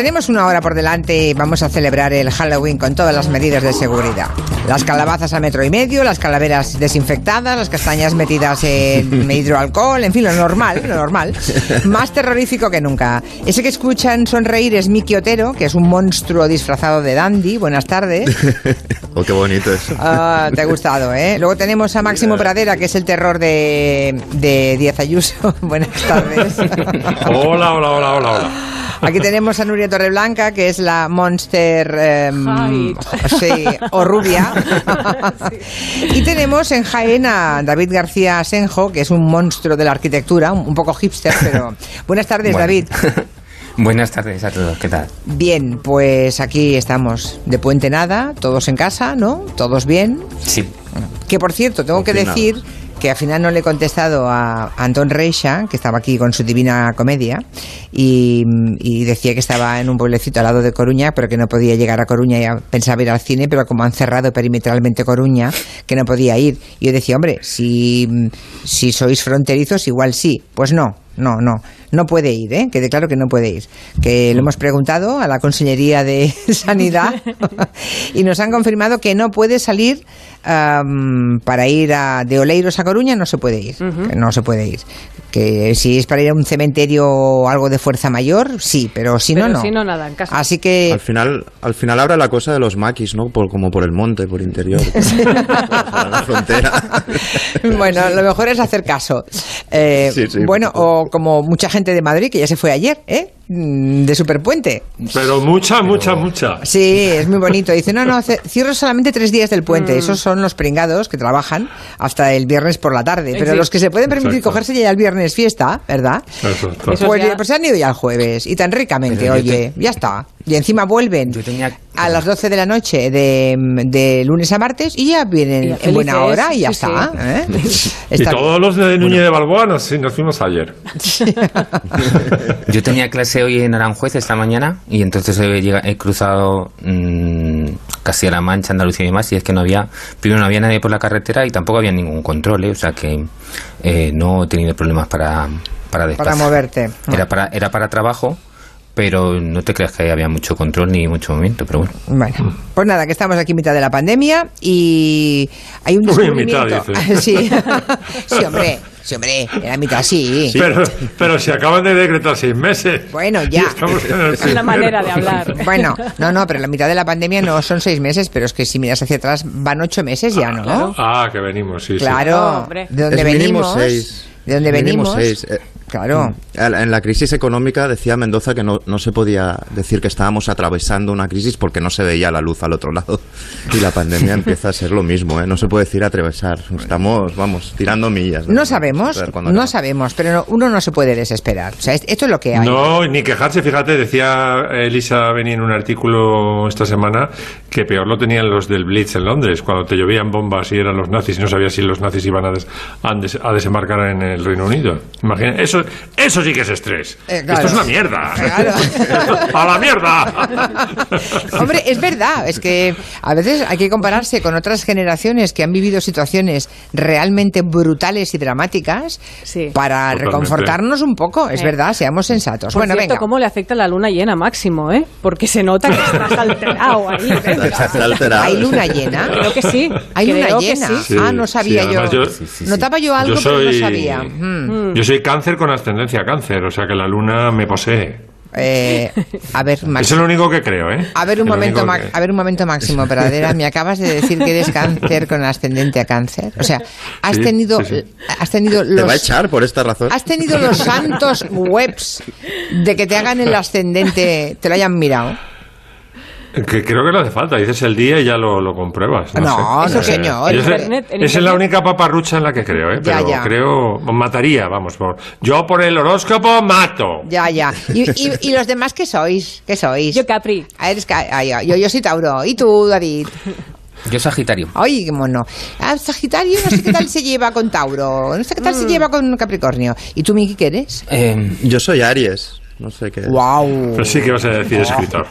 tenemos una hora por delante y vamos a celebrar el Halloween con todas las medidas de seguridad. Las calabazas a metro y medio, las calaveras desinfectadas, las castañas metidas en hidroalcohol, en fin, lo normal, lo normal. Más terrorífico que nunca. Ese que escuchan sonreír es Miki Otero, que es un monstruo disfrazado de dandy. Buenas tardes. oh, qué bonito eso. Ah, te ha gustado, ¿eh? Luego tenemos a Máximo Pradera, que es el terror de, de Díaz Ayuso. Buenas tardes. Hola, hola, hola, hola, hola. Aquí tenemos a Nuria Torreblanca, que es la Monster em, sí, o rubia. Y tenemos en Jaén a David García Senjo, que es un monstruo de la arquitectura, un, poco hipster, pero... Buenas tardes, Bueno. David. Buenas tardes a todos, ¿qué tal? Bien, pues aquí estamos de puente nada, todos en casa, ¿no? Todos bien. Sí, Que por cierto, tengo que decir que al final no le he contestado a Antón Reixa, que estaba aquí con su divina comedia, y, decía que estaba en un pueblecito al lado de Coruña, pero que no podía llegar a Coruña y pensaba ir al cine, pero como han cerrado perimetralmente Coruña, que no podía ir. Y yo decía, hombre, si, si sois fronterizos, igual sí. Pues no, no, no. No puede ir, ¿eh? Quede claro que no puede ir. Que lo hemos preguntado a la Consellería de Sanidad y nos han confirmado que no puede salir para ir a, de Oleiros a Coruña, no se puede ir. Que no se puede ir. Que si es para ir a un cementerio o algo de fuerza mayor, sí, pero si no, Pero no. si no, nada, en casa. Así que Al final, al final habrá la cosa de los maquis, ¿no? Por, como por el monte, por interior. por la frontera. bueno, lo mejor es hacer caso. Eh, Sí, sí. bueno, o como mucha gente de Madrid que ya se fue ayer, ¿eh? Mm, De Superpuente. Pero mucha, mucha, mucha. Sí, es muy bonito. Dice, no, no, cierro solamente tres días del puente. Esos son los pringados que trabajan hasta el viernes por la tarde. Pero Sí. los que se pueden permitir Exacto. cogerse ya el viernes fiesta, ¿verdad? Eso está. Eso Pues, ya- pues se han ido ya el jueves. Y tan ricamente, Pero oye, ya está. Y encima vuelven Yo tenía- a las 12 de la noche de, de lunes a martes y ya vienen Y en buena hora y ya sí, está. sí. ¿eh? Y Está todos los de Núñez de Balboa nos, sí, nos fuimos ayer. yo tenía clase hoy en Aranjuez esta mañana y entonces he, llega- he cruzado mm, casi a La Mancha, Andalucía y demás y es que no había, primero no había nadie por la carretera y tampoco había ningún control, ¿eh? o sea que eh, no he tenido problemas para, para para desplazar. moverte. Era para, era para trabajo, pero no te creas que había mucho control ni mucho movimiento, pero bueno. Bueno, pues nada, que estamos aquí en mitad de la pandemia y hay un descubrimiento. mitad, sí, hombre, sí, hombre, en la mitad sí. Pero, pero si acaban de decretar seis meses. Bueno, ya. estamos en el Es una manera de hablar. Bueno, no, no, pero la mitad de la pandemia no son seis meses, pero es que si miras hacia atrás van ocho meses ya, ¿no? Ah, que venimos, sí, sí. Claro, No, hombre. de dónde Es venimos. seis. De dónde venimos. seis. Eh, Claro. En la crisis económica decía Mendoza que no, no se podía decir que estábamos atravesando una crisis porque no se veía la luz al otro lado. Y la pandemia empieza a ser lo mismo, ¿eh? No se puede decir atravesar. Estamos, vamos, tirando millas. No sabemos, A ver cuándo no sabemos, pero no- uno no se puede desesperar. O sea, es- esto es lo que hay. No, ni quejarse, fíjate, decía Elisa venía en un artículo esta semana que peor lo tenían los del Blitz en Londres, cuando te llovían bombas y eran los nazis y no sabías si los nazis iban a, des- a des- a desembarcar en el Reino Unido. Imagina, eso, eso sí que es estrés. Eh, claro. Esto es una mierda. Claro. ¡A la mierda! Hombre, es verdad, es que a veces hay que compararse con otras generaciones que han vivido situaciones realmente brutales y dramáticas Sí. para Totalmente. reconfortarnos un poco, es Eh. verdad, seamos sensatos. Por bueno, cierto, venga. ¿cómo le afecta la luna llena máximo, eh? Porque se nota que estás alterado ahí. alterado. ¿Hay luna llena? Creo que sí. ¿Hay luna Creo llena? sí. Ah, no sabía yo. yo- Sí, sí, sí. Notaba yo algo, Yo pero no sabía. Mm. Yo soy cáncer con ascendencia a cáncer, o sea que la luna me posee. Eh, a ver, Max- Eso es lo único que creo, ¿eh? A ver un Es momento, que- a ver un momento máximo, Pradera. Me acabas de decir que eres cáncer con ascendente a cáncer. O sea, has Sí, tenido, sí, sí. has tenido Te va a echar por esta razón. has tenido los santos webs de que te hagan el ascendente, te lo hayan mirado. Que creo que no hace falta, dices el día y ya lo, lo compruebas. No, No, sé. no, Eh, Internet- esa es la única paparrucha en la que creo, ¿eh? Pero ya. creo, mataría, vamos. Por, yo por el horóscopo mato. Ya, ya. ¿Y, y, y los demás qué sois? ¿Qué sois? Yo Capri. Ah, eres ca- ah, yo, yo soy Tauro. ¿Y tú, David? Yo Sagitario. Ay, qué mono. Ah, Sagitario, no sé qué tal se lleva con Tauro. No sé qué tal Mm. se lleva con Capricornio. ¿Y tú, Miki, qué eres? Eh, Yo soy Aries. No sé qué. ¡Wow! Pero sí que vas a decir escritor.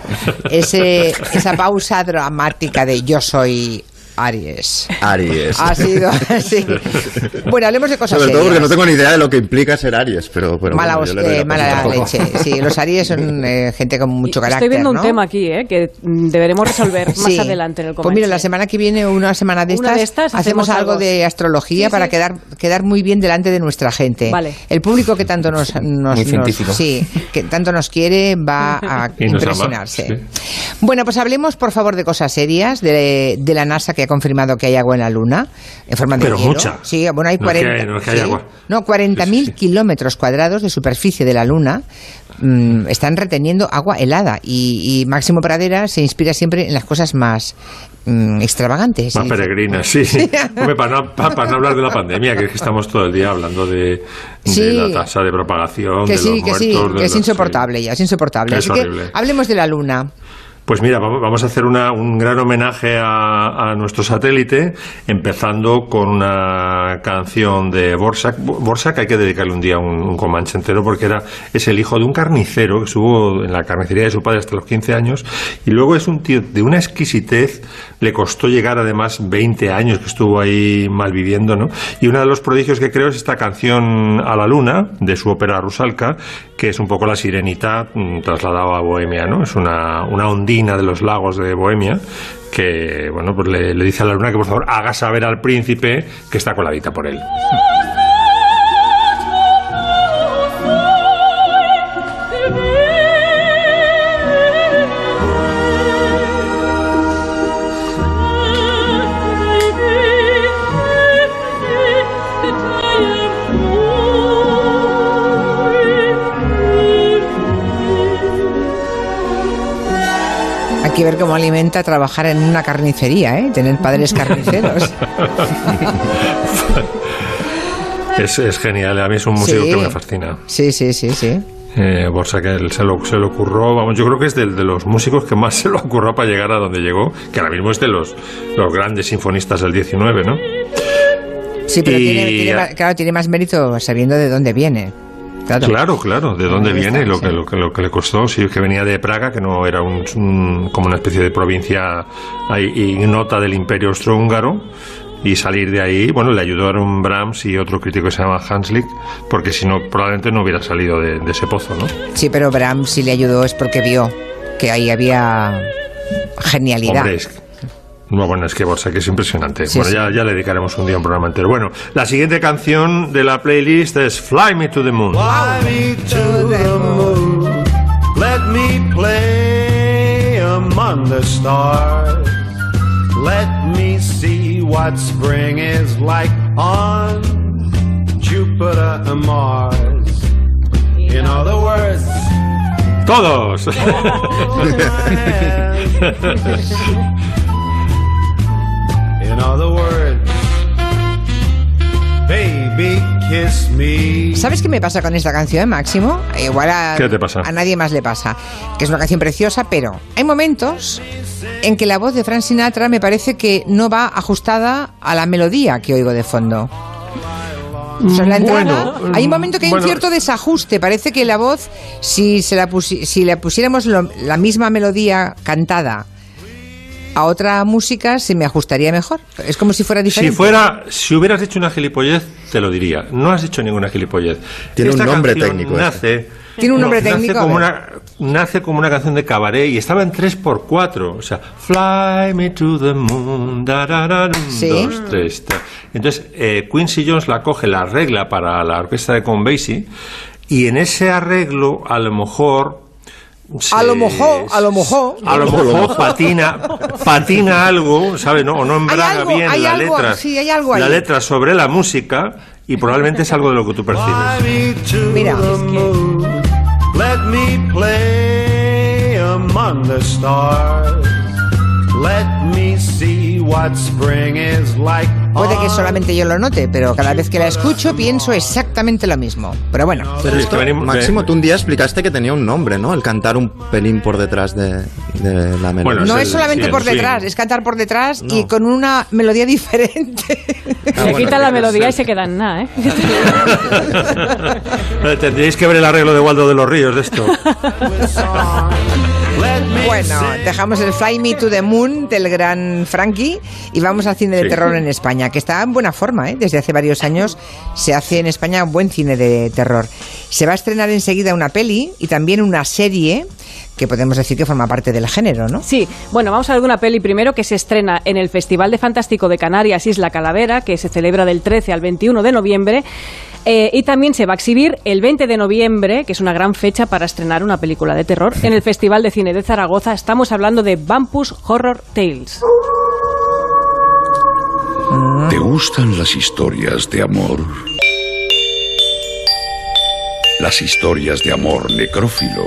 Ese, esa pausa dramática de yo soy Aries. Aries. Ha sido, sí. Bueno, hablemos de cosas Sobre todo porque no tengo ni idea de lo que implica ser Aries, pero, pero mala bueno, eh, mala leche. Sí, los Aries son eh, gente con mucho carácter. Estoy viendo un ¿no? tema aquí, ¿eh? Que mm, deberemos resolver más Sí. adelante en el Pues mira, la semana que viene, una semana de Una estas, de estas hacemos hacemos algo de astrología Sí, para sí. quedar quedar muy bien delante de nuestra gente. Vale. El público que tanto nos, nos, Muy nos- sí, que tanto nos quiere va a ama, impresionarse. sí. Bueno, pues hablemos por favor de cosas serias de, de la NASA que ha confirmado que hay agua en la Luna en forma de Pero hielo. mucha. Sí, bueno, hay No es que 40. hay- no es que hay sí. agua. No, 40.000 Sí, sí, sí. kilómetros cuadrados de superficie de la Luna mm, están reteniendo agua helada y, y Máximo Pradera se inspira siempre en las cosas más mm, extravagantes. Más peregrinas, sí. Hombre, para, no, pa- para no hablar de la pandemia, que es que estamos todo el día hablando de, la tasa de propagación, Que de los que muertos... de que es los- insoportable ya, es insoportable. Es Así horrible. que hablemos de la Luna. Pues mira, vamos a hacer una- un gran homenaje a, a nuestro satélite, empezando con una canción de Borsak. Bo- Borsak hay que dedicarle un día un, un comanche entero porque era, es el hijo de un carnicero que estuvo en la carnicería de su padre hasta los 15 años y luego es un tío de una exquisitez, le costó llegar además 20 años que estuvo ahí malviviendo, ¿no? Y uno de los prodigios que creo es esta canción a la luna de su ópera Rusalka, que es un poco la sirenita mm, trasladada a Bohemia, ¿no? Es una, una ondina de los lagos de Bohemia que, bueno, pues le, le dice a la luna que por favor haga saber al príncipe que está coladita por él. Que ver cómo alimenta trabajar en una carnicería, ¿eh? Tener padres carniceros. Es, es genial, a mí es un músico Sí. que me fascina. Sí, sí, sí, sí. Eh, Borsa que él se lo, se lo ocurrió, vamos, yo creo que es del- de, los músicos que más se lo ocurrió para llegar a donde llegó, que ahora mismo es de los, los grandes sinfonistas del 19, ¿no? Sí, pero Y- tiene, tiene claro, tiene más mérito sabiendo de dónde viene. Claro. Claro, claro, de dónde viene lo que, lo, que, lo que le costó, sí, que venía de Praga, que no era un, un- como una especie de provincia ignota del imperio austrohúngaro, y salir de ahí, bueno, le ayudaron Brahms y otro crítico que se llama Hanslick, porque si no, probablemente no hubiera salido de, de ese pozo, ¿no? Sí, pero Bram si le ayudó es porque vio que ahí había genialidad. Hombre, es bueno, es que Borsa, que es impresionante. Sí, bueno, sí. Ya, ya le dedicaremos un día un programa entero. Bueno, la siguiente canción de la playlist es Fly Me to the Moon. Fly me to the moon. Let me play among the stars. Let me see what spring is like on Jupiter and Mars. In other words, ¡Todos! ¿Sabes qué me pasa con esta canción, Máximo? Igual a, ¿Qué te pasa? a nadie más le pasa. Que es una canción preciosa, pero hay momentos en que la voz de Frank Sinatra me parece que no va ajustada a la melodía que oigo de fondo. O sea, la entrada- Bueno, hay un momento que hay bueno. un cierto desajuste. Parece que la voz, si, se la, pusi- si le pusiéramos lo- la misma melodía cantada a otra música, se me ajustaría mejor. Es como si fuera Si diferente. fuera, si hubieras dicho una gilipollez, te lo diría. No has dicho ninguna gilipollez. Tiene un nombre técnico Nace, Tiene un nombre nace técnico, Como a ver. una, nace como una canción de cabaret y estaba en 3x4. O sea, Fly me to the moon. da, da, da, dum, Sí. Dos, tres, ta. Entonces, eh, Quincy Jones la coge, la arregla para la orquesta de Con Basie. Y en ese arreglo, a lo mejor. A lo mejor, a lo mejor. A lo mejor patina, patina algo, ¿sabes? No, o no embraga algo, bien hay la algo, letra, sí, hay algo la ahí. letra sobre la música y probablemente es algo de lo que tú percibes. Mira. Let me play among the stars. Let me see what spring is like. Puede que solamente yo lo note, pero cada vez que la escucho pienso exactamente lo mismo. Pero bueno, Pero esto, Máximo, tú un día explicaste que tenía un nombre, ¿no? El cantar un pelín por detrás de, de la melodía. Bueno, no es es el- solamente sí, por detrás, es cantar por detrás y No. con una melodía diferente. Ah, Se bueno, quita la melodía y se queda en nada, ¿eh? Eh, Tendríais que ver el arreglo de Waldo de los Ríos de esto. Bueno, dejamos el Fly Me to the Moon del gran Frankie y vamos al cine de Sí. terror en España, que está en buena forma, ¿eh? Desde hace varios años se hace en España un buen cine de terror. Se va a estrenar enseguida una peli y también una serie que podemos decir que forma parte del género, ¿no? Sí, bueno, vamos a de una peli primero que se estrena en el Festival de Fantástico de Canarias, Isla Calavera, que se celebra del 13 al 21 de noviembre. Eh, y también se va a exhibir el 20 de noviembre, que es una gran fecha para estrenar una película de terror, en el Festival de Cine de Zaragoza. Estamos hablando de Vampus Horror Tales. ¿Te gustan las historias de amor? Las historias de amor necrófilo,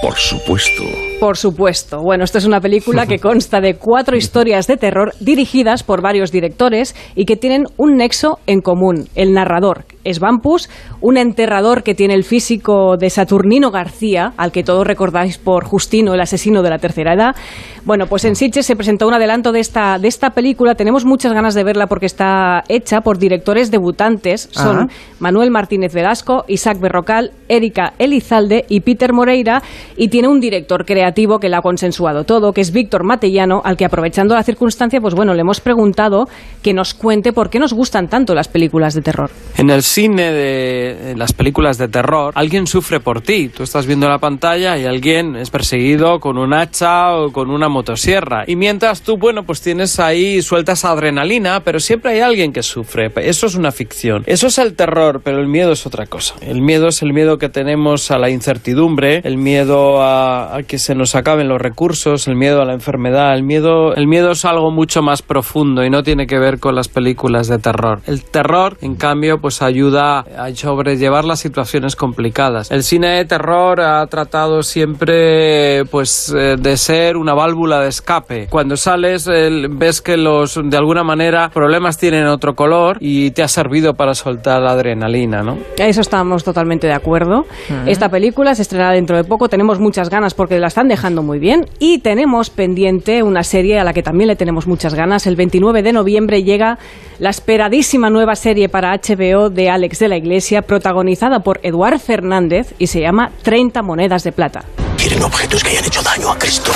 por supuesto. Por supuesto. Bueno, esto es una película que consta de cuatro historias de terror dirigidas por varios directores y que tienen un nexo en común. El narrador es Vampus, un enterrador que tiene el físico de Saturnino García, al que todos recordáis por Justino, el asesino de la tercera edad. Bueno, pues en Sitges se presentó un adelanto de esta, de esta película. Tenemos muchas ganas de verla porque está hecha por directores debutantes. Son Ajá. Manuel Martínez Velasco, Isaac Berrocal, Erika Elizalde y Peter Moreira y tiene un director creativo que la ha consensuado todo, que es Víctor Matellano, al que aprovechando la circunstancia, pues bueno, le hemos preguntado que nos cuente por qué nos gustan tanto las películas de terror. En el cine de las películas de terror, alguien sufre por ti. Tú estás viendo la pantalla y alguien es perseguido con un hacha o con una motosierra. Y mientras tú, bueno, pues tienes ahí, sueltas adrenalina, pero siempre hay alguien que sufre. Eso es una ficción. Eso es el terror, pero el miedo es otra cosa. El miedo es el miedo que tenemos a la incertidumbre, el miedo a, a que se nos acaben los recursos, el miedo a la enfermedad. El miedo, el miedo es algo mucho más profundo y no tiene que ver con las películas de terror. El terror, en cambio, pues ayuda a sobrellevar las situaciones complicadas. El cine de terror ha tratado siempre, pues, eh, de ser una válvula de escape. Cuando sales, ves que los, de alguna manera, problemas tienen otro color y te ha servido para soltar la adrenalina, ¿no? A eso estamos totalmente de acuerdo. Esta película se estrenará dentro de poco, tenemos muchas ganas porque la están dejando muy bien y tenemos pendiente una serie a la que también le tenemos muchas ganas. El 29 de noviembre llega la esperadísima nueva serie para HBO de Alex de la Iglesia, protagonizada por Eduard Fernández y se llama 30 monedas de plata. Quieren objetos que hayan hecho daño a Cristo.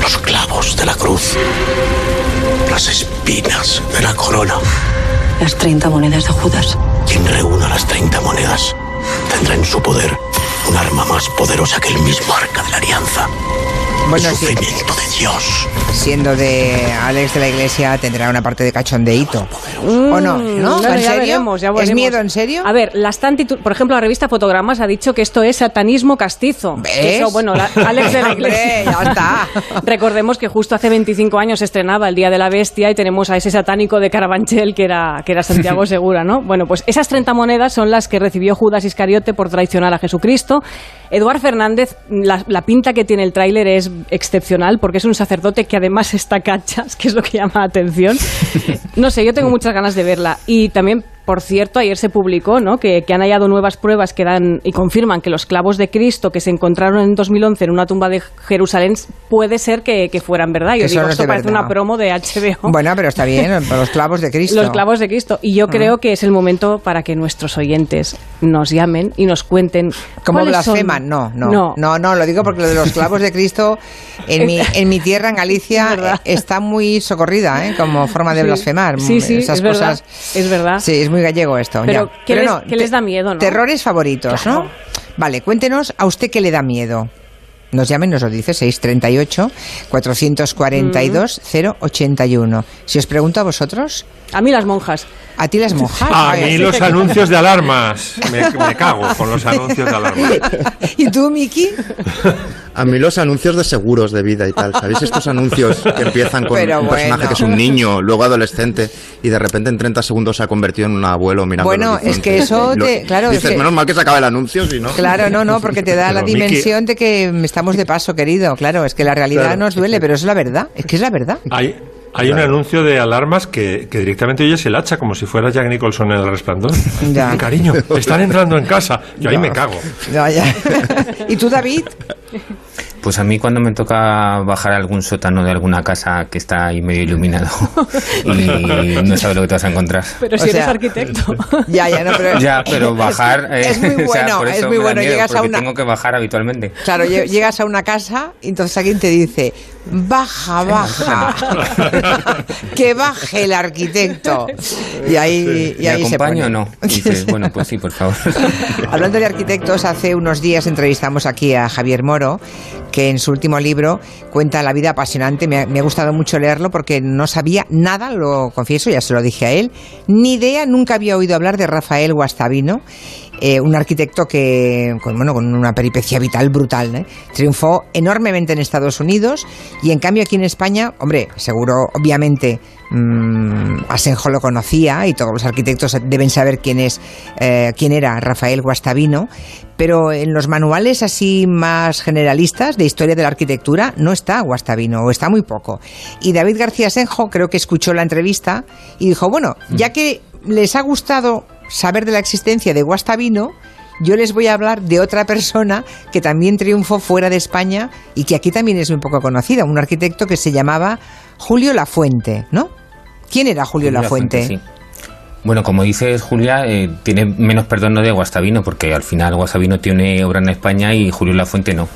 Los clavos de la cruz. Las espinas de la corona. Las 30 monedas de Judas. Quien reúna las 30 monedas tendrá en su poder un arma más poderosa que el mismo arca de la alianza. Bueno, el sí. sufrimiento de Dios. Siendo de Alex de la Iglesia, tendrá una parte de cachondeíto. ¿O no? ¿No? Bueno, ¿En ya serio? veremos, ya ¿Es veremos. miedo en serio? A ver, la están titu- por ejemplo, la revista Fotogramas ha dicho que esto es satanismo castizo. ¿Ves? Que Eso, bueno, la- Alex de la Iglesia. ya está. Recordemos que justo hace 25 años se estrenaba El Día de la Bestia y tenemos a ese satánico de Carabanchel que era, que era Santiago Segura, ¿no? Bueno, pues esas 30 monedas son las que recibió Judas Iscariote por traicionar a Jesucristo. Eduard Fernández, la, la pinta que tiene el tráiler es excepcional porque es un sacerdote que además está cachas, que es lo que llama la atención. No sé, yo tengo muchas ganas de verla. Y también, por cierto, ayer se publicó ¿no? que, que han hallado nuevas pruebas que dan y confirman que los clavos de Cristo que se encontraron en 2011 en una tumba de Jerusalén puede ser que, que fueran verdad. Yo Que son digo, esto parece verdad. una promo de HBO. Bueno, pero está bien, los clavos de Cristo. Los clavos de Cristo. Y yo creo que es el momento para que nuestros oyentes nos llamen y nos cuenten. Como blasfeman, no, no, No. no, no, lo digo porque lo de los clavos de Cristo en mi, en mi tierra, en Galicia, Es verdad. está muy socorrida, ¿eh? como forma de Sí. blasfemar. Sí, sí, Esas es verdad, cosas. es verdad. Sí, es muy gallego esto. Pero, ya. ¿qué les- no, qué les da miedo, no? Terrores favoritos, ¿no? Vale, cuéntenos a usted qué le da miedo. Nos llamen, nos lo dice, 638 442 081. Si os pregunto a vosotros, A mí las monjas. a ti las monjas. A mí los anuncios de alarmas. Me, me cago con los anuncios de alarmas. ¿Y tú, Miki? A mí los anuncios de seguros de vida y tal, ¿sabéis estos anuncios que empiezan con Pero un personaje que es un niño, luego adolescente y de repente en 30 segundos se ha convertido en un abuelo mirando Bueno, es que eso te- claro, es dices, que- menos mal que se acaba el anuncio, si no. Claro, no, no, porque te da la Pero, dimensión de que estamos de paso, querido. Claro, es que la realidad Claro, nos duele, pero es la verdad. Es que es la verdad. Hay, hay un anuncio de alarmas que, que directamente oyes el hacha como si fuera Jack Nicholson en el resplandor. Ya. Cariño, están entrando en casa. Yo ahí me cago. Ya, ya. ¿Y tú, David? Pues a mí cuando me toca bajar a algún sótano de alguna casa que está ahí medio iluminado y no sabes lo que te vas a encontrar. Pero si O eres sea, arquitecto. Ya, ya, no, pero... Ya, pero bajar... eh, Es muy o sea, bueno, por es muy bueno. Llegas a una... tengo que bajar habitualmente. Claro, lle- llegas a una casa y entonces alguien te dice, baja, baja, que baje el arquitecto. Y ahí, y ¿Me ahí se pone. o no? Dices, bueno, pues sí, por favor. Hablando de arquitectos, hace unos días entrevistamos aquí a Javier Moro, que en su último libro cuenta la vida apasionante. Me ha, me ha gustado mucho leerlo porque no sabía nada, lo confieso, ya se lo dije a él, ni idea, nunca había oído hablar de Rafael Guastavino. eh, un arquitecto que, con, bueno, con una peripecia vital brutal, ¿eh? triunfó enormemente en Estados Unidos y en cambio aquí en España, hombre, seguro, obviamente, mm, Asenjo lo conocía y todos los arquitectos deben saber quién es, eh, quién era Rafael Guastavino, pero en los manuales así más generalistas de historia de la arquitectura no está Guastavino o está muy poco. Y David García Asenjo creo que escuchó la entrevista y dijo, bueno, ya que les ha gustado saber de la existencia de Guastavino, yo les voy a hablar de otra persona que también triunfó fuera de España y que aquí también es muy poco conocida, un arquitecto que se llamaba Julio Lafuente, ¿no? ¿Quién era Julio, Julio Lafuente? Lafuente, sí. Bueno, como dices, Julia, eh, tiene menos perdón no de Guastavino, porque al final Guastavino tiene obra en España y Julio Lafuente no.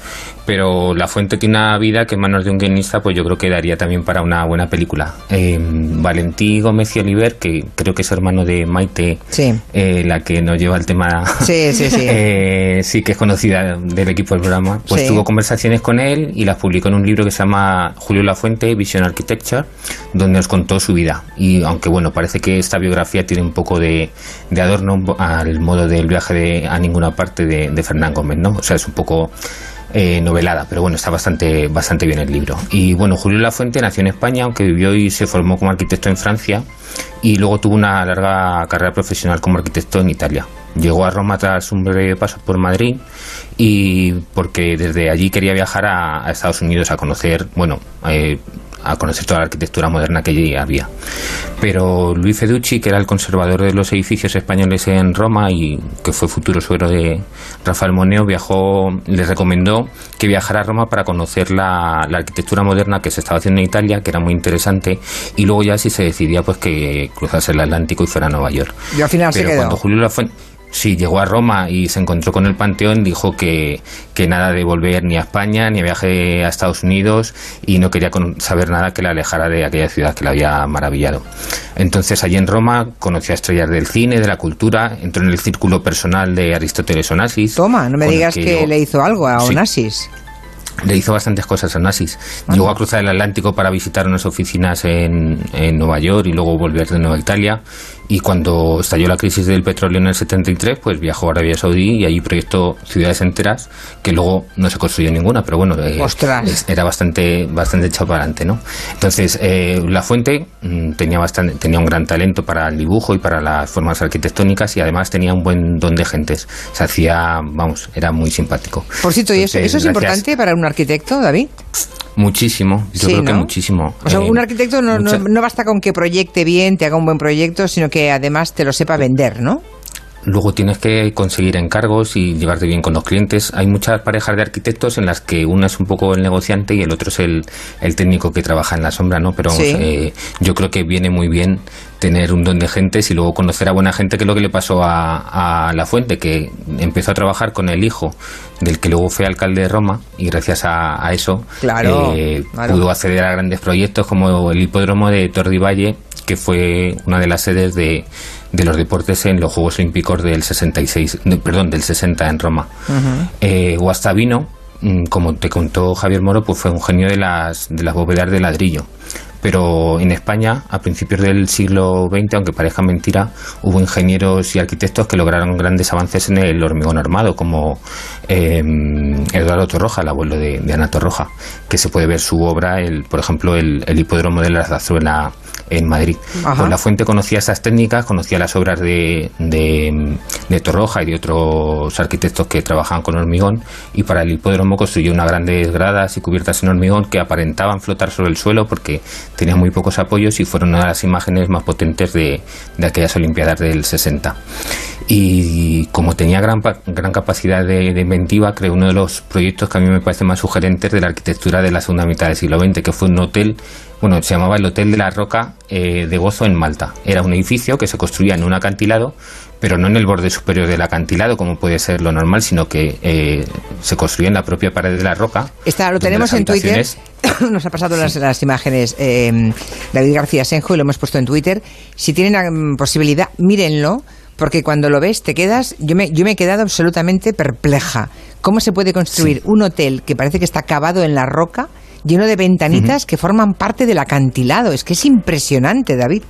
Pero Lafuente tiene una vida que en manos de un guionista, pues yo creo que daría también para una buena película. Eh, Valentí Gómez y Oliver, que creo que es hermano de Maite, Sí. eh, la que nos lleva el tema. Sí, sí, sí. Eh, sí, que es conocida del equipo del programa. Pues Sí. tuvo conversaciones con él y las publicó en un libro que se llama Julio Lafuente, Vision Architecture, donde nos contó su vida. Y aunque, bueno, parece que esta biografía tiene un poco de, de adorno al modo del viaje de- a ninguna parte de, de Fernán Gómez, ¿no? O sea, es un poco eh, novelada, pero bueno, está bastante, bastante bien el libro. Y bueno, Julio Lafuente nació en España, aunque vivió y se formó como arquitecto en Francia y luego tuvo una larga carrera profesional como arquitecto en Italia. Llegó a Roma tras un breve paso por Madrid y porque desde allí quería viajar a, a Estados Unidos a conocer, bueno, eh, a conocer toda la arquitectura moderna que allí había. Pero Luis Feducci, que era el conservador de los edificios españoles en Roma y que fue futuro suegro de Rafael Moneo, viajó, le recomendó que viajara a Roma para conocer la, la arquitectura moderna que se estaba haciendo en Italia, que era muy interesante, y luego ya si se decidía pues que cruzase el Atlántico y fuera a Nueva York. Y al final se Pero quedó. cuando Julio Lafuente sí llegó a Roma y se encontró con el Panteón, dijo que, que nada de volver ni a España ni a viaje a Estados Unidos y no quería con- saber nada que le alejara de aquella ciudad que le había maravillado. Entonces allí en Roma conoció a estrellas del cine, de la cultura, entró en el círculo personal de Aristóteles Onassis. Toma, no me digas que, le hizo algo a Sí. Onassis. le hizo bastantes cosas a Onassis. Llegó a cruzar el Atlántico para visitar unas oficinas en, en Nueva York y luego volver de nuevo a Italia. Y cuando estalló la crisis del petróleo en el 73, pues viajó a Arabia Saudí y allí proyectó ciudades enteras que luego no se construyó ninguna, pero bueno, eh, era bastante bastante echado para adelante, ¿no? Entonces, eh, La Fuente mm, tenía bastante tenía un gran talento para el dibujo y para las formas arquitectónicas y además tenía un buen don de gentes. Se hacía, vamos, era muy simpático. Por cierto, ¿y eso, eso es gracias- importante para un arquitecto, David? Muchísimo, yo Sí, creo que muchísimo. O sea, Eh, un arquitecto no, no- no basta con que proyecte bien, te haga un buen proyecto, sino que además te lo sepa vender, ¿no? Luego tienes que conseguir encargos y llevarte bien con los clientes. Hay muchas parejas de arquitectos en las que uno es un poco el negociante y el otro es el, el técnico que trabaja en la sombra, ¿no? Pero Sí. eh, yo creo que viene muy bien tener un don de gentes y luego conocer a buena gente, que es lo que le pasó a, a La Fuente, que empezó a trabajar con el hijo del que luego fue alcalde de Roma y gracias a, a eso Claro, eh, claro. pudo acceder a grandes proyectos como el hipódromo de Tordivalle, que fue una de las sedes de, de los deportes en los Juegos Olímpicos del 66, de- perdón, del 60 en Roma. Eh, Guastavino, mm, como te contó Javier Moro, pues fue un genio de las, de las bóvedas de ladrillo. Pero en España, a principios del siglo XX, aunque parezca mentira, hubo ingenieros y arquitectos que lograron grandes avances en el hormigón armado, como eh, Eduardo Torroja, el abuelo de, de Ana Torroja, que se puede ver su obra, el, por ejemplo, el, el hipódromo de la Zarzuela en Madrid. Ajá. Pues la fuente conocía esas técnicas, conocía las obras de, de, de Torroja y de otros arquitectos que trabajaban con hormigón y para el hipódromo construyó unas grandes gradas y cubiertas en hormigón que aparentaban flotar sobre el suelo porque tenían muy pocos apoyos y fueron una de las imágenes más potentes de, de aquellas Olimpiadas del 60. Y como tenía gran, gran capacidad de, de inventiva, creó uno de los proyectos que a mí me parece más sugerentes de la arquitectura de la segunda mitad del siglo XX, que fue un hotel, bueno, se llamaba el Hotel de la Roca eh, de Gozo en Malta. Era un edificio que se construía en un acantilado, pero no en el borde superior del acantilado, como puede ser lo normal, sino que eh, se construía en la propia pared de la roca. Está, lo tenemos en Twitter. Nos ha pasado las, las imágenes eh, David García Senjo y lo hemos puesto en Twitter. Si tienen mm, posibilidad, mírenlo, porque cuando lo ves te quedas. Yo me, yo me he quedado absolutamente perpleja. ¿Cómo se puede construir un hotel que parece que está cavado en la roca, lleno de ventanitas que forman parte del acantilado? Es que es impresionante, David.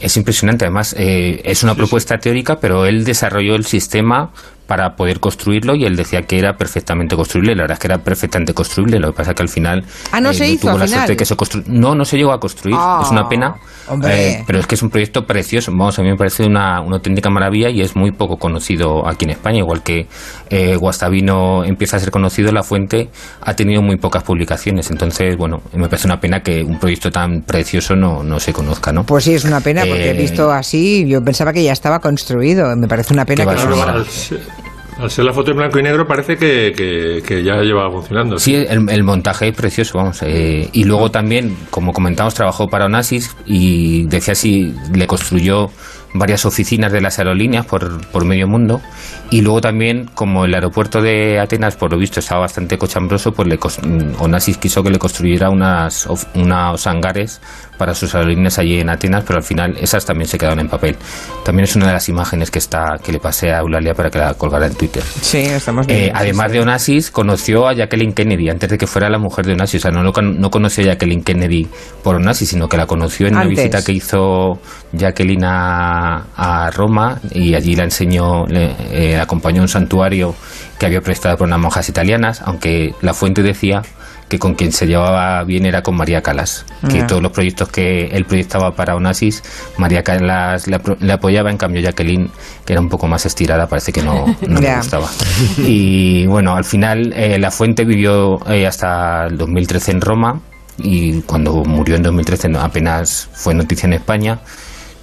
Es impresionante, además eh, es una propuesta teórica, pero él desarrolló el sistema para poder construirlo y él decía que era perfectamente construible. La verdad es que era perfectamente construible. Lo que pasa es que al final eh, Ah, ¿no se hizo tuvo al la final? suerte de que se constru- No, no se llegó a construir. Ah, es una pena. Hombre. Eh, pero es que es un proyecto precioso. Vamos, a mí me parece una, una auténtica maravilla y es muy poco conocido aquí en España. Igual que eh, Guastavino empieza a ser conocido, La Fuente ha tenido muy pocas publicaciones. Entonces, bueno, me parece una pena que un proyecto tan precioso no, no se conozca, ¿no? Pues sí, es una pena, porque he Eh, visto así, yo pensaba que ya estaba construido. Me parece una pena Qué que no Al ser, la foto en blanco y negro parece que, que- que ya lleva funcionando. Sí, el, el montaje es precioso, vamos. eh, y luego también, como comentamos, trabajó para Onassis y decía si le construyó varias oficinas de las aerolíneas por, por medio mundo. Y luego también, como el aeropuerto de Atenas, por lo visto, estaba bastante cochambroso, pues le, mm, Onassis quiso que le construyera unas, unos hangares para sus aerolíneas allí en Atenas, pero al final esas también se quedaron en papel. También es una de las imágenes que está que le pasé a Eulalia para que la colgara en Twitter. Sí, estamos Eh, sí, además de Onassis, conoció a Jacqueline Kennedy antes de que fuera la mujer de Onassis. O sea, no, no conoció a Jacqueline Kennedy por Onassis, sino que la conoció en una visita que hizo Jacqueline a, a Roma y allí la enseñó, le eh, acompañó a un santuario que había prestado por unas monjas italianas, aunque la fuente decía que con quien se llevaba bien era con María Calas, que todos los proyectos que él proyectaba para Onassis, María Calas le, apoyaba, en cambio Jacqueline, que era un poco más estirada, parece que no, no le gustaba. Y bueno, al final eh, La Fuente vivió eh, hasta el 2013 en Roma y cuando murió en 2013 no- apenas fue noticia en España.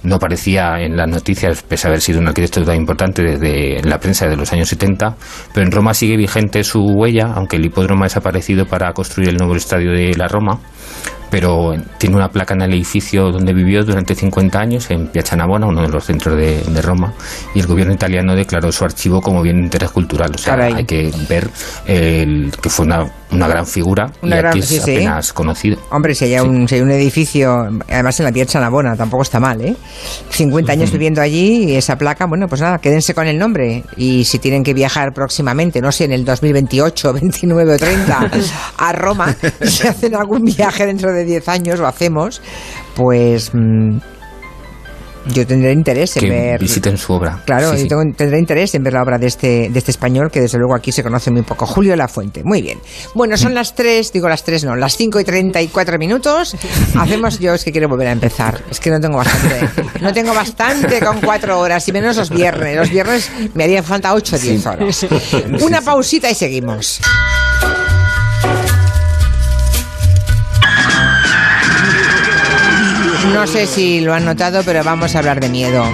No aparecía en las noticias, pese a haber sido un arquitecto tan importante desde la prensa de los años 70, pero en Roma sigue vigente su huella, aunque el hipódromo ha desaparecido para construir el nuevo estadio de la Roma pero tiene una placa en el edificio donde vivió durante 50 años, en Piazza Navona, uno de los centros de, de Roma, y el gobierno italiano declaró su archivo como bien de interés cultural. O sea, Caray. hay que ver el, que fue una, una gran figura Una y gran- aquí es sí, sí. apenas conocido. Hombre, si hay, un, si hay un edificio, además en la Piazza Navona, tampoco está mal, ¿eh? 50 años viviendo allí y esa placa, bueno, pues nada, quédense con el nombre. Y si tienen que viajar próximamente, no sé, en el 2028, 29 o 30, a Roma, si hacen algún viaje dentro de 10 años, lo hacemos, pues mm, yo tendré interés en Que ver... visiten su obra. Claro, Sí, y sí. tengo- tendré interés en ver la obra de este, de este español, que desde luego aquí se conoce muy poco. Julio La Fuente. Muy bien. Bueno, son las 3, digo las 3 no, las 5 y 34 minutos. Hacemos, yo es que quiero volver a empezar. Es que no tengo bastante. No tengo bastante con 4 horas, y menos los viernes. Los viernes me harían falta 8 o 10 horas. Una pausita y seguimos. No sé si lo han notado, pero vamos a hablar de miedo.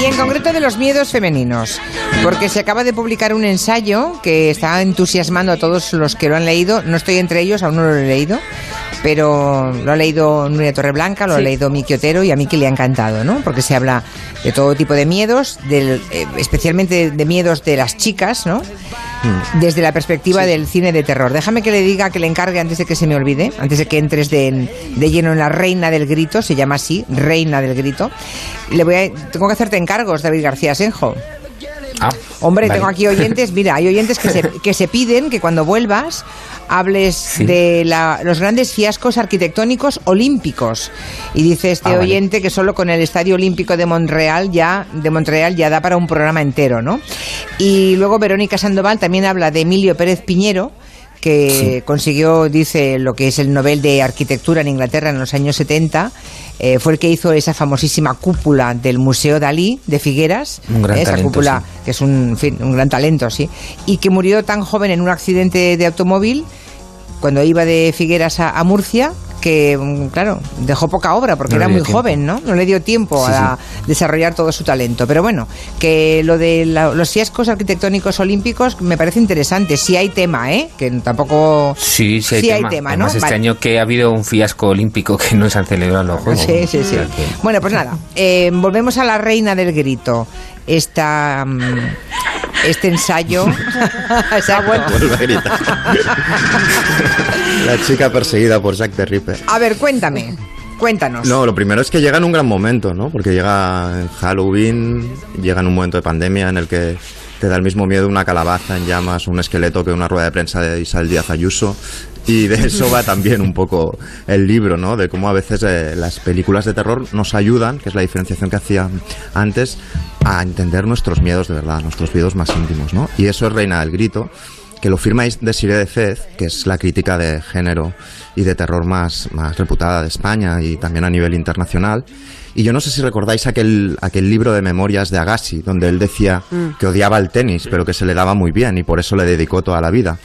Y en concreto de los miedos femeninos, porque se acaba de publicar un ensayo que está entusiasmando a todos los que lo han leído. No estoy entre ellos, aún no lo he leído, pero lo ha leído Nuria Torreblanca, lo ha leído Miki Otero y a Miki le ha encantado, ¿no? Porque se habla de todo tipo de miedos, del, eh, especialmente de miedos de las chicas, ¿no? Desde la perspectiva del cine de terror. Déjame que le diga, que le encargue antes de que se me olvide, antes de que entres de, de lleno en la reina del grito, se llama así, reina del grito. Le voy a, tengo que hacerte encargos, David García Senjo. Ah, Hombre, vale. tengo aquí oyentes, mira, hay oyentes que se, que se piden que cuando vuelvas hables de la- los grandes fiascos arquitectónicos olímpicos. Y dice este Ah, vale. oyente que solo con el Estadio Olímpico de Montreal ya, de Montreal ya da para un programa entero, ¿no? Y luego Verónica Sandoval también habla de Emilio Pérez Piñero, que consiguió, dice, lo que es el Nobel de Arquitectura en Inglaterra en los años 70. Eh, fue el que hizo esa famosísima cúpula del Museo Dalí de Figueras. Un gran eh, esa talento, cúpula, sí. que es un, en fin, un gran talento, sí. Y que murió tan joven en un accidente de automóvil cuando iba de Figueras a, a Murcia que, mm, claro, dejó poca obra porque No era muy tiempo. joven, ¿no? No le dio tiempo Sí, a desarrollar todo su talento. Pero bueno, que lo de la- los fiascos arquitectónicos olímpicos me parece interesante. Sí hay tema, ¿eh? Que tampoco... Sí, sí hay hay tema. Además, este Vale. año que ha habido un fiasco olímpico que no se han celebrado los Juegos. Sí, sí, sí. Bueno, pues nada, eh, volvemos a la reina del grito. Esta, mm, este ensayo se ha vuelto. Vuelve a gritar. La chica perseguida por Jack the Ripper. A ver, cuéntame, cuéntanos. No, lo primero es que llega en un gran momento, ¿no? Porque llega en Halloween, llega en un momento de pandemia en el que te da el mismo miedo una calabaza en llamas, un esqueleto que una rueda de prensa de Isabel Díaz Ayuso. Y de eso va también un poco el libro, ¿no? De cómo a veces eh, las películas de terror nos ayudan, que es la diferenciación que hacía antes, a entender nuestros miedos de verdad, nuestros miedos más íntimos, ¿no? Y eso es Reina del Grito, que lo firma Desiree de Fez, que es la crítica de género y de terror más, más reputada de España y también a nivel internacional. Y yo no sé si recordáis aquel, aquel libro de memorias de Agassi, donde él decía que odiaba el tenis, pero que se le daba muy bien y por eso le dedicó toda la vida.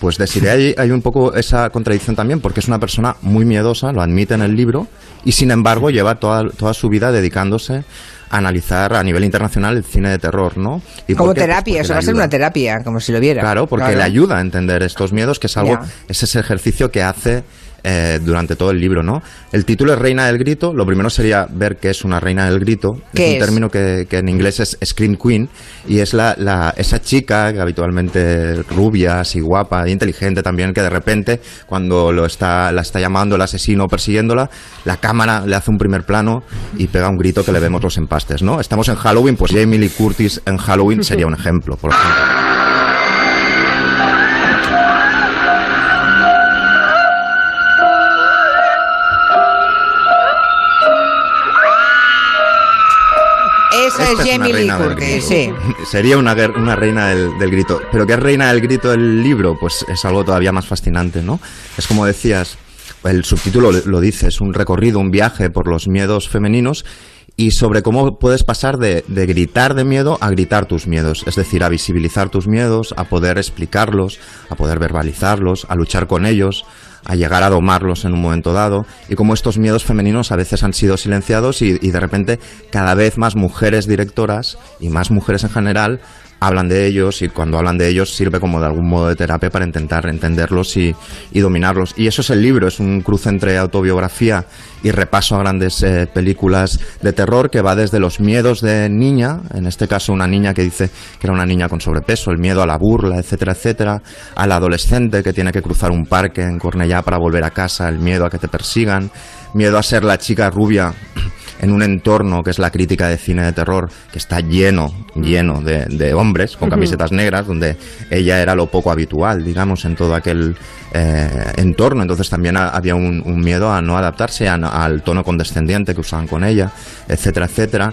Pues Desiree hay, hay un poco esa contradicción también, porque es una persona muy miedosa, lo admite en el libro, y sin embargo lleva toda, toda su vida dedicándose a analizar a nivel internacional el cine de terror, ¿no? ¿Y como? Pues terapia, eso va a ser una terapia, como si lo viera. Claro, porque Claro. le ayuda a entender estos miedos, que es algo, es ese ejercicio que hace eh, durante todo el libro, ¿no? El título es Reina del Grito. Lo primero sería ver qué es una reina del grito. ¿Qué es un es? término que, que en inglés es Scream Queen y es la, la- esa chica que habitualmente rubia, así guapa e inteligente también, que de repente cuando lo está, la está llamando el asesino persiguiéndola, la cámara le hace un primer plano y pega un grito que le vemos los empastes, ¿no? Estamos en Halloween, pues Jamie Lee Curtis en Halloween sería un ejemplo, por ejemplo. Es Jamie Curtis, sí. Sería una, una reina del, del grito. Pero ¿qué es reina del grito del libro? Pues es algo todavía más fascinante, ¿no? Es como decías, el subtítulo lo- lo dice, es un recorrido, un viaje por los miedos femeninos y sobre cómo puedes pasar de, de gritar de miedo a gritar tus miedos. Es decir, a visibilizar tus miedos, a poder explicarlos, a poder verbalizarlos, a luchar con ellos a llegar a domarlos en un momento dado y cómo estos miedos femeninos a veces han sido silenciados y de repente cada vez más mujeres directoras y más mujeres en general hablan de ellos y cuando hablan de ellos sirve como de algún modo de terapia para intentar entenderlos y, y dominarlos. Y eso es el libro, es un cruce entre autobiografía y repaso a grandes eh, películas de terror que va desde los miedos de niña, en este caso una niña que dice que era una niña con sobrepeso, el miedo a la burla, etcétera, etcétera, al adolescente que tiene que cruzar un parque en Cornellá para volver a casa, el miedo a que te persigan, miedo a ser la chica rubia en un entorno que es la crítica de cine de terror, que está lleno, lleno de, de hombres con camisetas negras, donde ella era lo poco habitual, digamos, en todo aquel eh, entorno. Entonces también ha- había un, un miedo a no adaptarse a- al tono condescendiente que usaban con ella, etcétera, etcétera.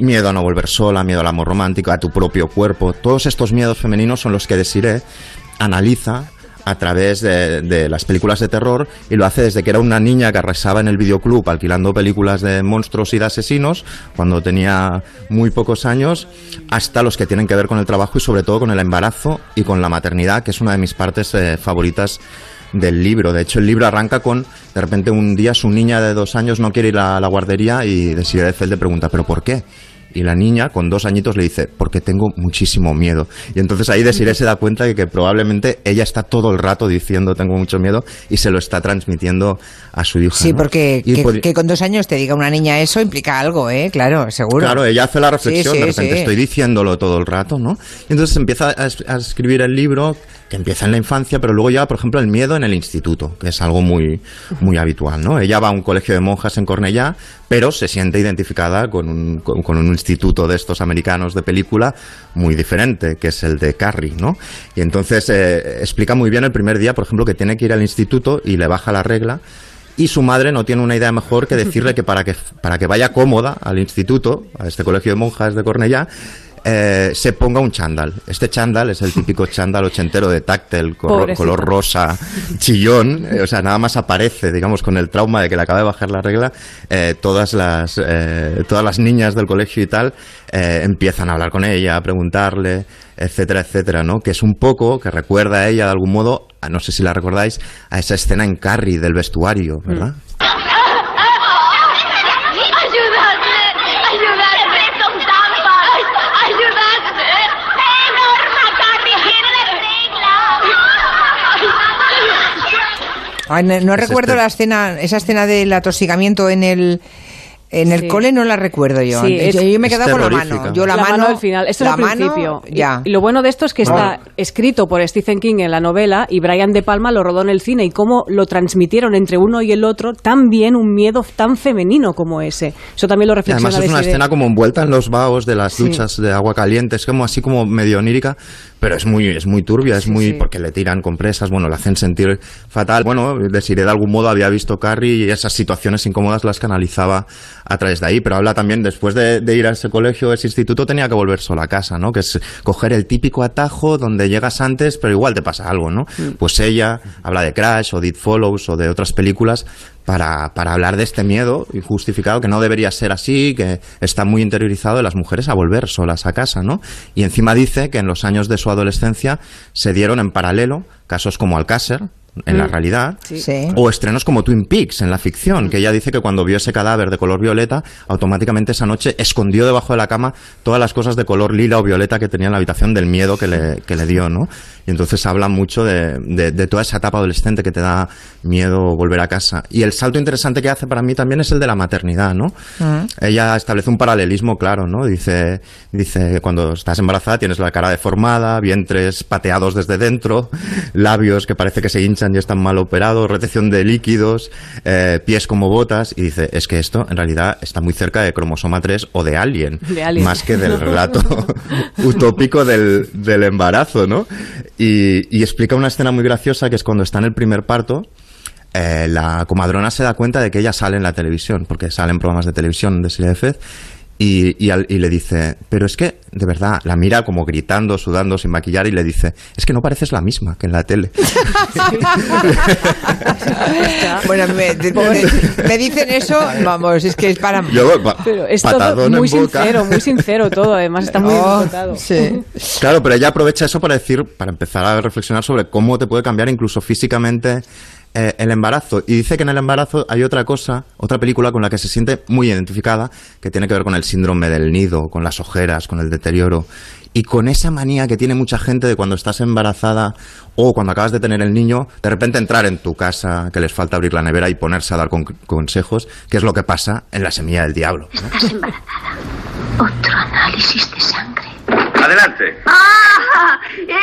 Miedo a no volver sola, miedo al amor romántico, a tu propio cuerpo. Todos estos miedos femeninos son los que Desiree analiza a través de, de las películas de terror y lo hace desde que era una niña que arrasaba en el videoclub alquilando películas de monstruos y de asesinos cuando tenía muy pocos años hasta los que tienen que ver con el trabajo y sobre todo con el embarazo y con la maternidad que es una de mis partes eh, favoritas del libro. De hecho, el libro arranca con, de repente, un día su niña de dos años no quiere ir a la guardería y Desiree Feld le pregunta, ¿pero por qué? Y la niña, con dos añitos, le dice, porque tengo muchísimo miedo. Y entonces ahí Desiree se da cuenta de que probablemente ella está todo el rato diciendo, tengo mucho miedo, y se lo está transmitiendo a su hija. Sí, ¿no? porque Y que, pod- que con dos años te diga una niña eso implica algo, ¿eh? Claro, seguro. Claro, ella hace la reflexión, Sí, sí, de repente sí. estoy diciéndolo todo el rato, ¿no? Y entonces empieza a escribir el libro que empieza en la infancia, pero luego lleva, por ejemplo, el miedo en el instituto, que es algo muy, muy habitual, ¿no? Ella va a un colegio de monjas en Cornellá, pero se siente identificada con un, con, con un instituto de estos americanos de película muy diferente, que es el de Carrie, ¿no? Y entonces eh, explica muy bien el primer día, por ejemplo, que tiene que ir al instituto y le baja la regla y su madre no tiene una idea mejor que decirle que para que, para que vaya cómoda al instituto, a este colegio de monjas de Cornellá, eh, se ponga un chándal. Este chándal es el típico chándal ochentero de táctil, color, rosa, chillón, eh, o sea, nada más aparece, digamos, con el trauma de que le acaba de bajar la regla, eh, todas, las, todas las niñas del colegio y tal empiezan a hablar con ella, a preguntarle, etcétera, etcétera, ¿no? Que es un poco, que recuerda a ella de algún modo, a- no sé si la recordáis, a esa escena en Carrie del vestuario, ¿verdad? ¡Ayudadme! ¡Ayudadme! ¡Son trampas! ¡Ayudadme! ¡Norma, Carrie, quiero no, no Es recuerdo este- la escena, esa escena del atosigamiento en el en el Sí. cole no la recuerdo yo. Sí, es- yo, yo me he quedado con la mano. Yo la, la, mano, mano al final. Esto la es mano, principio. Y- ya. Y, lo bueno de esto es que está escrito por Stephen King en la novela y Brian De Palma lo rodó en el cine y cómo lo transmitieron entre uno y el otro tan bien un miedo tan femenino como ese. Eso también lo Y reflexiona además es una escena como envuelta en los vaos de las Sí. duchas de agua caliente, es como así como medio onírica, pero es muy, es muy turbia, es muy sí. porque le tiran compresas, bueno, le hacen sentir fatal. Bueno, Desiree de algún modo había visto Carrie y esas situaciones incómodas las canalizaba a través de ahí, pero habla también después de, de ir a ese colegio, ese instituto, tenía que volver sola a casa, ¿no? Que es coger el típico atajo donde llegas antes, pero igual te pasa algo, ¿no? Pues ella habla de Crash o de It Follows o de otras películas para, para hablar de este miedo injustificado que no debería ser así, que está muy interiorizado de las mujeres a volver solas a casa, ¿no? Y encima dice que en los años de su adolescencia se dieron en paralelo casos como Alcácer, en la realidad, Sí. o estrenos como Twin Peaks en la ficción, que ella dice que cuando vio ese cadáver de color violeta, automáticamente esa noche escondió debajo de la cama todas las cosas de color lila o violeta que tenía en la habitación del miedo que le, que le dio, ¿no? Y entonces habla mucho de, de- de toda esa etapa adolescente que te da miedo volver a casa. Y el salto interesante que hace para mí también es el de la maternidad, ¿no? Ella establece un paralelismo claro, ¿no? Dice, dice que cuando estás embarazada tienes la cara deformada, vientres pateados desde dentro, labios que parece que se hinchan y están mal operados, retención de líquidos, eh, pies como botas, y dice, es que esto en realidad está muy cerca de cromosoma 3 o de Alien, De Alien. más que del relato utópico del, del embarazo, ¿no? Y, y explica una escena muy graciosa que es cuando está en el primer parto, eh, la comadrona se da cuenta de que ella sale en la televisión, porque salen programas de televisión de Silvia Fez, y, y, al- y le dice, pero es que, de verdad, la mira como gritando, sudando, sin maquillar, y le dice, es que no pareces la misma que en la tele. Bueno, me, dicen eso, vamos, es que es para... Yo, pa- Pero es todo muy sincero, muy sincero todo. Además está muy Oh, bien contado. sí. Claro, pero ella aprovecha eso para decir, para empezar a reflexionar sobre cómo te puede cambiar incluso físicamente eh, el embarazo. Y dice que en el embarazo hay otra cosa, otra película con la que se siente muy identificada, que tiene que ver con el síndrome del nido, con las ojeras, con el deterioro. Y con esa manía que tiene mucha gente de cuando estás embarazada o cuando acabas de tener el niño, de repente entrar en tu casa, que les falta abrir la nevera y ponerse a dar con- consejos, que es lo que pasa en la semilla del diablo. Estás embarazada. Otro análisis de sangre. Adelante. ¡Ah!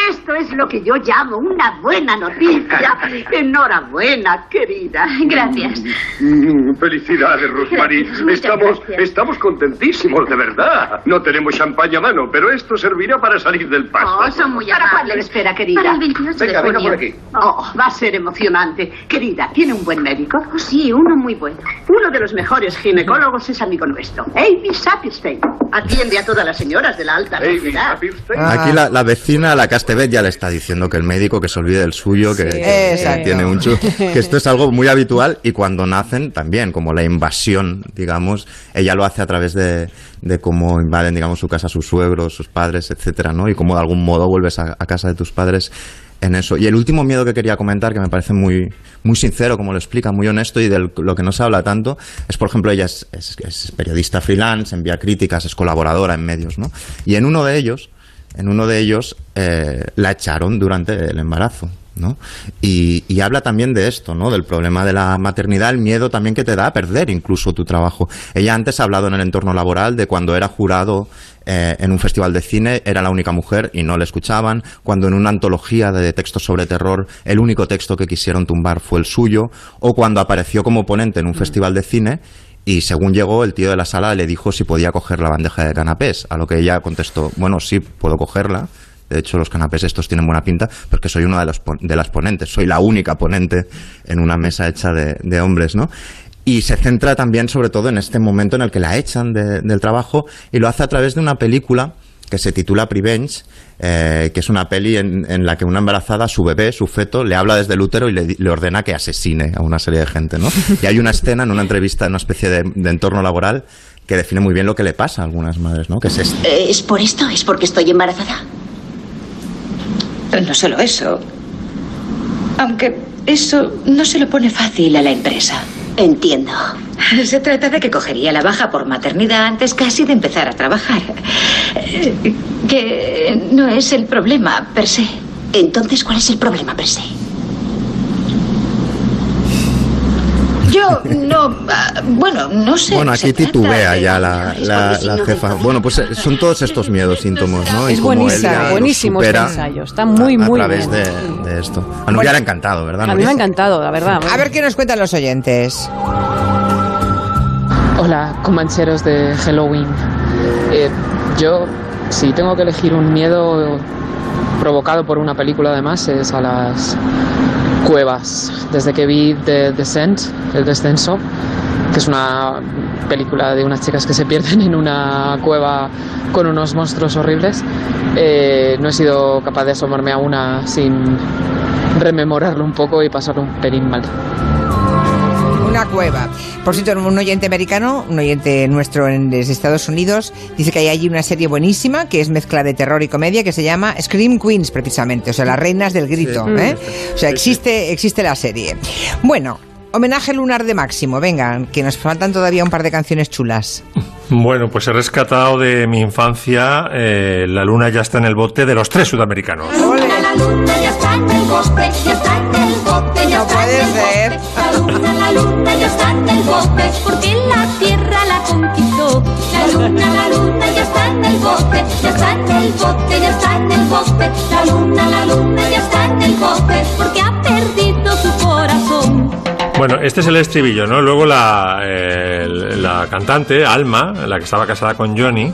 Esto es lo que yo llamo una buena noticia. Enhorabuena, querida. Gracias. Mm, Felicidades, Rosemary. Gracias, Estamos, gracias. estamos contentísimos, de verdad. No tenemos champaña a mano, pero esto servirá para salir del paso. Oh, son muy ¿Para cuándo le espera, querida? Para el 28 Venga, de venga junio. por aquí. Oh, va a ser emocionante. Querida, ¿tiene un buen médico? Oh, sí, uno muy bueno. Uno de los mejores ginecólogos es amigo nuestro, Amy Saperstein. Atiende a todas las señoras de la alta sociedad. Ah. Aquí la, la vecina, la Castebet, ya le está diciendo que el médico que se olvide del suyo, que, que tiene un chu- que esto es algo muy habitual y cuando nacen también, como la invasión, digamos, ella lo hace a través de, de cómo invaden, digamos, su casa sus suegros, sus padres, etcétera, ¿no? Y cómo de algún modo vuelves a, a casa de tus padres en eso. Y el último miedo que quería comentar, que me parece muy, muy sincero, como lo explica, muy honesto y de lo que no se habla tanto, es, por ejemplo, ella es, es- periodista freelance, envía críticas, es colaboradora en medios, ¿no? Y en uno de ellos, en uno de ellos eh, la echaron durante el embarazo. ¿No? Y, y habla también de esto, ¿no? Del problema de la maternidad, el miedo también que te da a perder incluso tu trabajo. Ella antes ha hablado en el entorno laboral de cuando era jurado eh, en un festival de cine, era la única mujer y no le escuchaban. Cuando en una antología de textos sobre terror, el único texto que quisieron tumbar fue el suyo. O cuando apareció como ponente en un festival de cine y según llegó, el tío de la sala le dijo si podía coger la bandeja de canapés, a lo que ella contestó, bueno, sí, puedo cogerla. De hecho, los canapés estos tienen buena pinta, porque soy una de, los de las ponentes, soy la única ponente en una mesa hecha de, hombres, ¿no? Y se centra también, sobre todo, en este momento en el que la echan de- del trabajo y lo hace a través de una película que se titula Prevenge, eh, que es una peli en, la que una embarazada, su bebé, su feto, le habla desde el útero y le, ordena que asesine a una serie de gente, ¿no? Y hay una escena en una entrevista, en una especie de, entorno laboral, que define muy bien lo que le pasa a algunas madres, ¿no? Eh, ¿Es por esto? ¿Es porque estoy embarazada? No solo eso. Aunque eso no se lo pone fácil a la empresa. Entiendo. Se trata de que cogería la baja por maternidad antes casi de empezar a trabajar. Eh, Que no es el problema per se. Entonces, ¿cuál es el problema, per se? Yo no. ah, Bueno, no sé. Bueno, aquí titubea de- ya la, la- la jefa. Bueno, pues eh, son todos estos miedos, síntomas, ¿no? Y Es cómo él buenísimo, este ensayo. Está muy, a, a muy través bien. de, de esto. A Nuria le ha encantado, ¿verdad? A mí me ha encantado, la verdad. A ver qué nos cuentan los oyentes. Hola, comancheros de Halloween. Eh, yo, si tengo que elegir un miedo provocado por una película, además, es a las cuevas. Desde que vi The Descent, El Descenso, que es una película de unas chicas que se pierden en una cueva con unos monstruos horribles, eh, no he sido capaz de asomarme a una sin rememorarlo un poco y pasarlo un pelín mal. Una cueva. Por cierto, un oyente americano, un oyente nuestro en, desde Estados Unidos, dice que hay allí una serie buenísima que es mezcla de terror y comedia que se llama Scream Queens, precisamente, o sea, las reinas del grito. Sí. ¿eh? O sea, existe, existe la serie. Bueno, homenaje lunar de Máximo, venga, que nos faltan todavía un par de canciones chulas. Bueno, pues he rescatado de mi infancia eh, La luna ya está en el bote de los tres sudamericanos. La bote, No puede ser. La luna, la luna ya está en el bote, porque la tierra la conquistó. La luna, la luna ya está en el bote, ya está en el bote, ya está en el bote. La luna, la luna ya está en el bote, porque ha perdido su. Bueno, este es el estribillo, ¿no? Luego la, eh, la cantante, Alma, la que estaba casada con Johnny,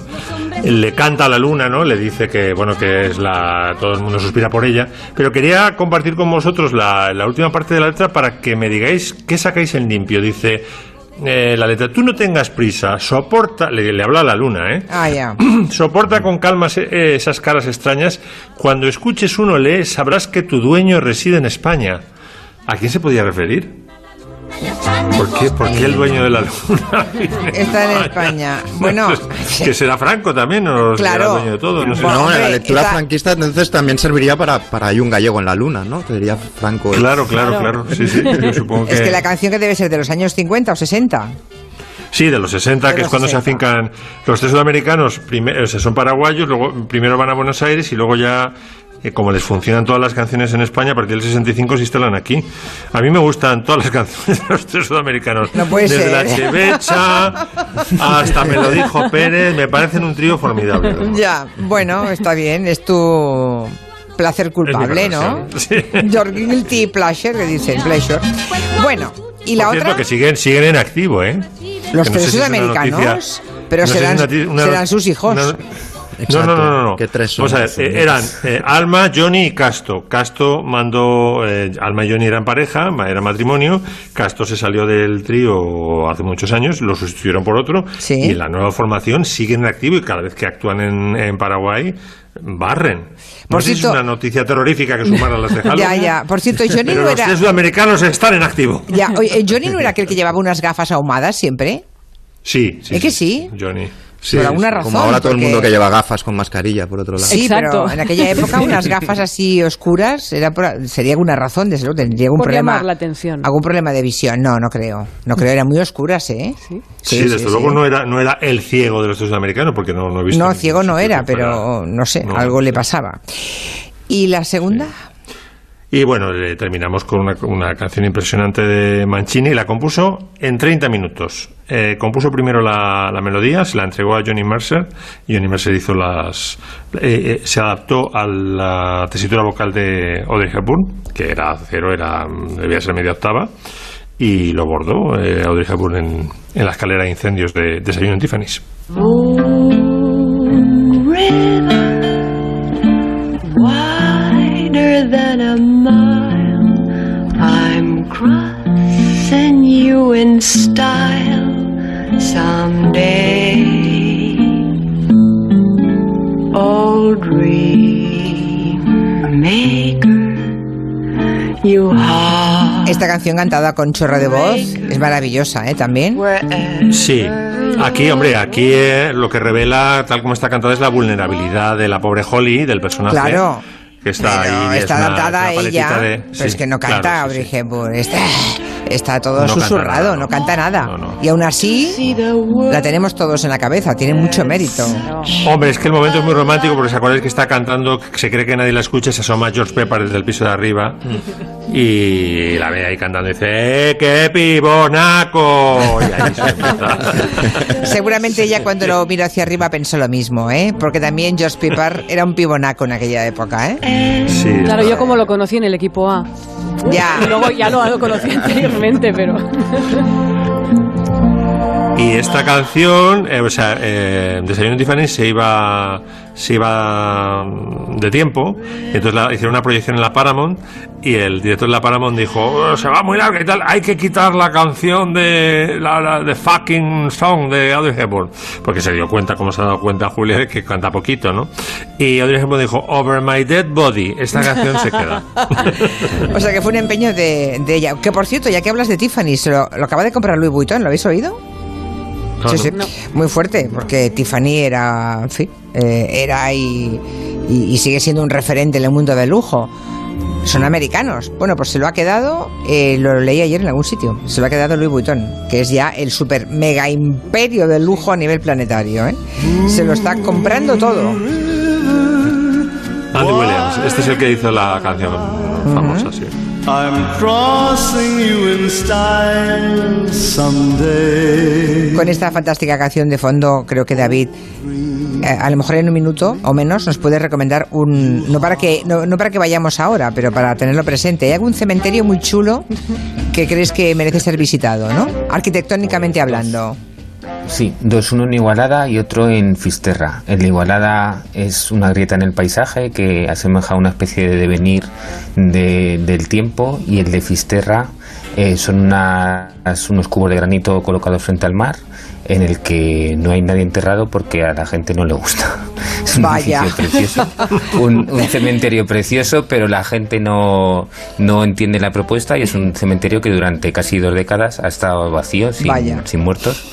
le canta a la luna, ¿no? Le dice que, bueno, que es la... todo el mundo suspira por ella. Pero quería compartir con vosotros la, la última parte de la letra para que me digáis qué sacáis en limpio. Dice... eh, la letra, tú no tengas prisa, soporta, le, le habla a la luna, ¿eh? Ah, ya. Soporta con calma se- esas caras extrañas. Cuando escuches uno lee, sabrás que tu dueño reside en España. ¿A quién se podía referir? ¿Por qué, por qué el dueño de la luna Está en España. Bueno, que será Franco también, o será Claro. el dueño de todo. No sé. No, en la lectura está- franquista entonces también serviría para, para hay un gallego en la luna, ¿no? Que diría Franco. Claro, claro, claro. Sí, sí, yo supongo que... es que la canción que debe ser de los años 50 o 60. Sí, de los 60, De que los es cuando 60. se afincan los tres sudamericanos, primero, o sea, son paraguayos, luego primero van a Buenos Aires y luego ya, eh, como les funcionan todas las canciones en España, a partir del 65 se instalan aquí. A mí me gustan todas las canciones de los tres sudamericanos. No puede Desde ser. la Chevecha hasta Me lo dijo Pérez, me parecen un trío formidable. Ya, bueno, está bien, es tu placer culpable, ¿no? sí. Your guilty pleasure, que dicen, pleasure. Bueno, y la Por cierto, otra, que siguen, siguen en activo, ¿eh? los Que no tres sé sudamericanos, pero no sé si serán, una una- serán sus hijos. una- Exacto. No, no, no, no. ¿Qué tres son? Vamos a ver, eh, eran eh, Alma, Johnny y Casto. Casto mandó, eh, Alma y Johnny eran pareja, era matrimonio. Casto se salió del trío hace muchos años, lo sustituyeron por otro. Sí. Y la nueva formación sigue en activo y cada vez que actúan en, en Paraguay, barren. No Por sé si es una noticia terrorífica que sumar a las de Halloween, Ya, ya. Por cierto, Johnny pero no los era... tres sudamericanos están en activo. Ya, oye, Johnny no era aquel que llevaba unas gafas ahumadas siempre. Sí, sí. ¿Es que sí? Johnny. Sí, por alguna sí, razón, Como ahora todo el mundo que lleva gafas con mascarilla, por otro lado. Sí, Exacto. pero en aquella época unas gafas así oscuras era por- sería alguna razón, desde luego tendría algún Por problema. llamar la atención. Algún problema de visión. No, no creo. No creo, eran muy oscuras, ¿eh? Sí, Sí, desde luego No, era, no era el ciego de los sudamericanos, porque no, no he visto. No, ciego no era, pero no sé, No, algo le sí. pasaba. ¿Y la segunda? Y bueno, terminamos con una, una canción impresionante de Mancini, la compuso en 30 minutos. Eh, compuso primero la, la melodía, se la entregó a Johnny Mercer, Johnny Mercer hizo las... eh, eh, se adaptó a la tesitura vocal de Audrey Hepburn, que era cero, era, debía ser media octava, y lo bordó eh, Audrey Hepburn en, en la escalera de incendios de Desayuno en Tiffany's. wider Esta canción cantada con chorro de voz es maravillosa, ¿eh? También. Sí. Aquí, hombre, aquí eh, lo que revela, tal como está cantada, es la vulnerabilidad de la pobre Holly, del personaje. Claro que está ahí. está adaptada una ella, de- pero sí, es que no canta claro, sí, Audrey sí. Hepburn. Está, está todo No canta susurrado, nada, no, no. canta nada. Y aún así, la tenemos todos en la cabeza, tiene mucho mérito. Hombre, es que el momento es muy romántico porque se acordáis que está cantando, se cree que nadie la escucha, se asoma George Pepper desde el piso de arriba y la ve ahí cantando y dice, ¡eh, qué pibonaco! Y ahí se empieza. Seguramente ella cuando lo miró hacia arriba pensó lo mismo, ¿eh? Porque también George Piper era un pibonaco en aquella época, ¿eh? Sí, Claro, yo como lo conocí en el equipo A. Ya. Y luego ya lo, conocí anteriormente, pero... Y esta canción, eh, o sea, eh, Desayuno Tiffany se iba, se iba mm, de tiempo, entonces la- hicieron una proyección en la Paramount, y el director de la Paramount dijo, "Oh, se va muy larga y tal, hay que quitar la canción de la, la- de fucking song de Audrey Hepburn, porque se dio cuenta, como se ha dado cuenta Julia, que canta poquito, ¿no? Y Audrey Hepburn dijo, Over My Dead Body, esta canción se queda. O sea que fue un empeño de, de ella. Que por cierto, ya que hablas de Tiffany, se lo, lo acaba de comprar Louis Vuitton, ¿lo habéis oído? No, sí, no. sí, muy fuerte, porque Tiffany era, en fin, eh, era y, y- y sigue siendo un referente en el mundo del lujo. Son americanos. Bueno, pues se lo ha quedado, eh, lo leí ayer en algún sitio, se lo ha quedado Louis Vuitton, que es ya el super mega imperio del lujo a nivel planetario. ¿eh? Se lo está comprando todo. Andy Williams, este es el que hizo la canción famosa, sí. I'm crossing you in style someday. Con esta fantástica canción de fondo, creo que David, eh, a lo mejor en un minuto o menos, nos puede recomendar un. No para que, no, no para que vayamos ahora, pero para tenerlo presente. Hay algún cementerio muy chulo que crees que merece ser visitado, ¿no? Arquitectónicamente hablando. Sí, dos, uno en Igualada y otro en Fisterra. El de Igualada es una grieta en el paisaje que asemeja a una especie de devenir de- del tiempo y el de Fisterra eh, son unas- unos cubos de granito colocados frente al mar en el que no hay nadie enterrado porque a la gente no le gusta. Es un Vaya. edificio precioso, un, un cementerio precioso, pero la gente no, no entiende la propuesta y es un cementerio que durante casi dos décadas ha estado vacío, sin, Vaya. sin muertos.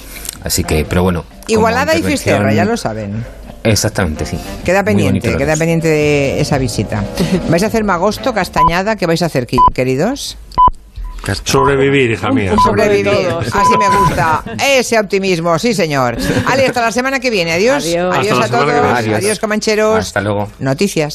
Así que, pero bueno. Igualada y Fisterra, ya lo saben. Exactamente, sí. Queda pendiente, queda pendiente de esa visita. ¿Vais a hacer Magosto, Castañada? ¿Qué vais a hacer, qui- queridos? Sobrevivir, hija mía. Sobrevivir. Así me gusta. Ese optimismo, sí, señor. Ale, hasta la semana que viene. Adiós. Adiós. Adiós a todos. Adiós, Adiós. comancheros. Hasta luego. Noticias.